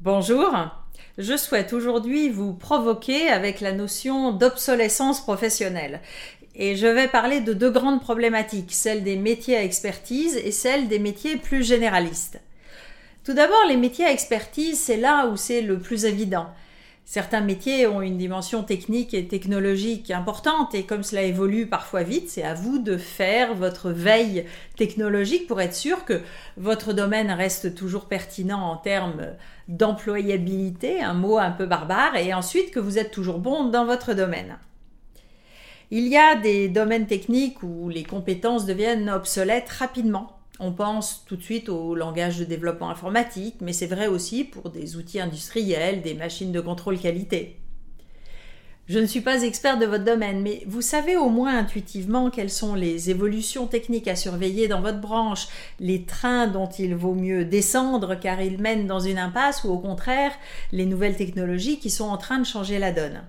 Bonjour, je souhaite aujourd'hui vous provoquer avec la notion d'obsolescence professionnelle. Et je vais parler de deux grandes problématiques, celle des métiers à expertise et celle des métiers plus généralistes. Tout d'abord, les métiers à expertise, c'est là où c'est le plus évident. Certains métiers ont une dimension technique et technologique importante et comme cela évolue parfois vite, c'est à vous de faire votre veille technologique pour être sûr que votre domaine reste toujours pertinent en termes d'employabilité, un mot un peu barbare, et ensuite que vous êtes toujours bon dans votre domaine. Il y a des domaines techniques où les compétences deviennent obsolètes rapidement on pense tout de suite au langage de développement informatique, mais c'est vrai aussi pour des outils industriels, des machines de contrôle qualité. Je ne suis pas expert de votre domaine, mais vous savez au moins intuitivement quelles sont les évolutions techniques à surveiller dans votre branche, les trains dont il vaut mieux descendre car ils mènent dans une impasse ou au contraire les nouvelles technologies qui sont en train de changer la donne.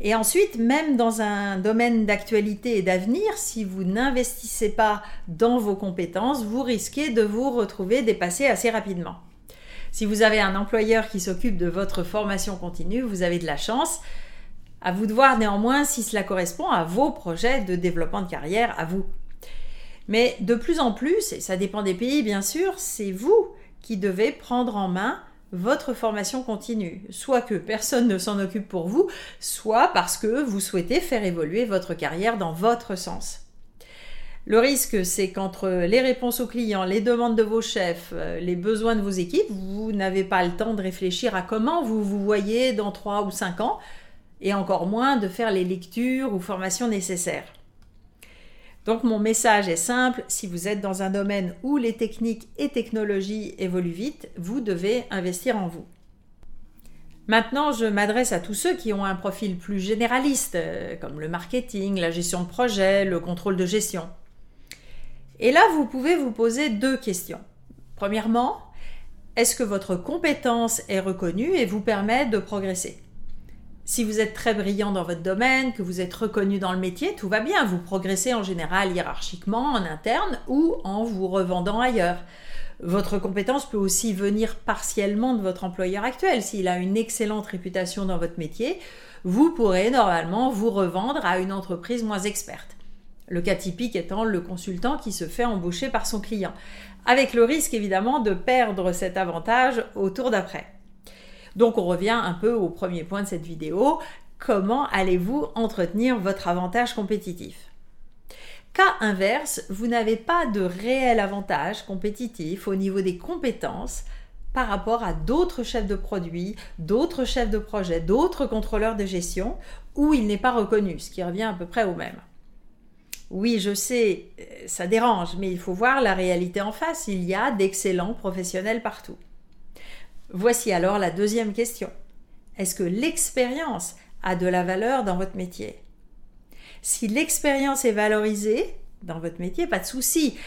Et ensuite, même dans un domaine d'actualité et d'avenir, si vous n'investissez pas dans vos compétences, vous risquez de vous retrouver dépassé assez rapidement. Si vous avez un employeur qui s'occupe de votre formation continue, vous avez de la chance. À vous de voir néanmoins si cela correspond à vos projets de développement de carrière, à vous. Mais de plus en plus, et ça dépend des pays bien sûr, c'est vous qui devez prendre en main votre formation continue, soit que personne ne s'en occupe pour vous, soit parce que vous souhaitez faire évoluer votre carrière dans votre sens. Le risque, c'est qu'entre les réponses aux clients, les demandes de vos chefs, euh, les besoins de vos équipes, vous n'avez pas le temps de réfléchir à comment vous vous voyez dans 3 ou 5 ans, et encore moins de faire les lectures ou formations nécessaires. Donc mon message est simple, si vous êtes dans un domaine où les techniques et technologies évoluent vite, vous devez investir en vous. Maintenant, je m'adresse à tous ceux qui ont un profil plus généraliste, euh, comme le marketing, la gestion de projet, le contrôle de gestion. Et là, vous pouvez vous poser deux questions. Premièrement, est-ce que votre compétence est reconnue et vous permet de progresser? Si vous êtes très brillant dans votre domaine, que vous êtes reconnu dans le métier, tout va bien. Vous progressez en général hiérarchiquement en interne ou en vous revendant ailleurs. Votre compétence peut aussi venir partiellement de votre employeur actuel. S'il a une excellente réputation dans votre métier, vous pourrez normalement vous revendre à une entreprise moins experte. Le cas typique étant le consultant qui se fait embaucher par son client, avec le risque évidemment de perdre cet avantage au tour d'après. Donc on revient un peu au premier point de cette vidéo. Comment allez-vous entretenir votre avantage compétitif? Cas inverse, vous n'avez pas de réel avantage compétitif au niveau des compétences par rapport à d'autres chefs de produits, d'autres chefs de projet, d'autres contrôleurs de gestion, où il n'est pas reconnu, ce qui revient à peu près au même. Oui, je sais, ça dérange, mais il faut voir la réalité en face. Il y a d'excellents professionnels partout. Voici alors la deuxième question. Est-ce que l'expérience a de la valeur dans votre métier? Si l'expérience est valorisée dans votre métier, pas de souci.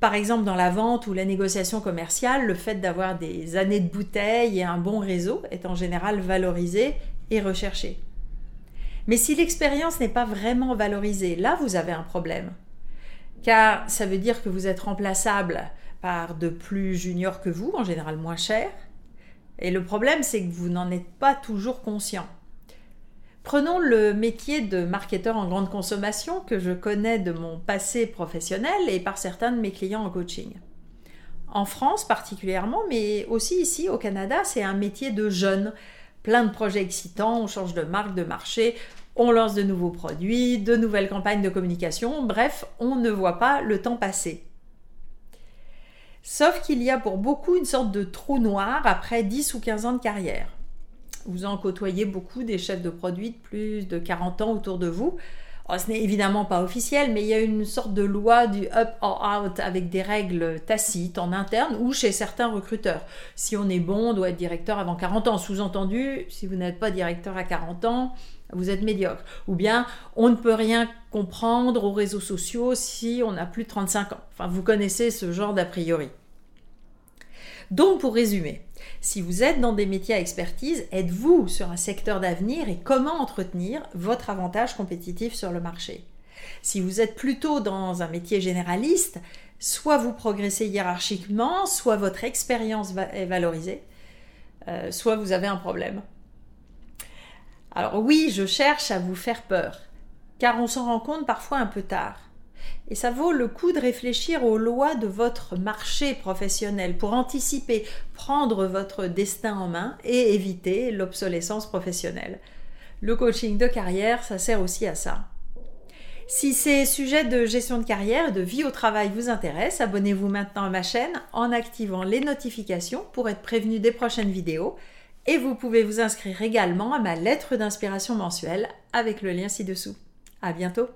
Par exemple, dans la vente ou la négociation commerciale, le fait d'avoir des années de bouteille et un bon réseau est en général valorisé et recherché. Mais si l'expérience n'est pas vraiment valorisée, là, vous avez un problème. Car ça veut dire que vous êtes remplaçable par de plus juniors que vous, en général moins chers, et le problème, c'est que vous n'en êtes pas toujours conscient. Prenons le métier de marketeur en grande consommation que je connais de mon passé professionnel et par certains de mes clients en coaching. En France particulièrement, mais aussi ici au Canada, c'est un métier de jeune. Plein de projets excitants, on change de marque, de marché, on lance de nouveaux produits, de nouvelles campagnes de communication, bref, on ne voit pas le temps passer. Sauf qu'il y a pour beaucoup une sorte de trou noir après 10 ou 15 ans de carrière. Vous en côtoyez beaucoup des chefs de produits de plus de 40 ans autour de vous. Ce n'est évidemment pas officiel, mais il y a une sorte de loi du up or out avec des règles tacites en interne ou chez certains recruteurs. Si on est bon, on doit être directeur avant 40 ans. Sous-entendu, si vous n'êtes pas directeur à 40 ans, vous êtes médiocre. Ou bien, on ne peut rien comprendre aux réseaux sociaux si on a plus de 35 ans. Enfin, vous connaissez ce genre d'a priori. Donc, pour résumer, si vous êtes dans des métiers à expertise, êtes-vous sur un secteur d'avenir et comment entretenir votre avantage compétitif sur le marché? Si vous êtes plutôt dans un métier généraliste, soit vous progressez hiérarchiquement, soit votre expérience est valorisée, euh, soit vous avez un problème. Alors oui, je cherche à vous faire peur, car on s'en rend compte parfois un peu tard. Et ça vaut le coup de réfléchir aux lois de votre marché professionnel pour anticiper, prendre votre destin en main et éviter l'obsolescence professionnelle. Le coaching de carrière, ça sert aussi à ça. Si ces sujets de gestion de carrière et de vie au travail vous intéressent, abonnez-vous maintenant à ma chaîne en activant les notifications pour être prévenu des prochaines vidéos. Et vous pouvez vous inscrire également à ma lettre d'inspiration mensuelle avec le lien ci-dessous. À bientôt!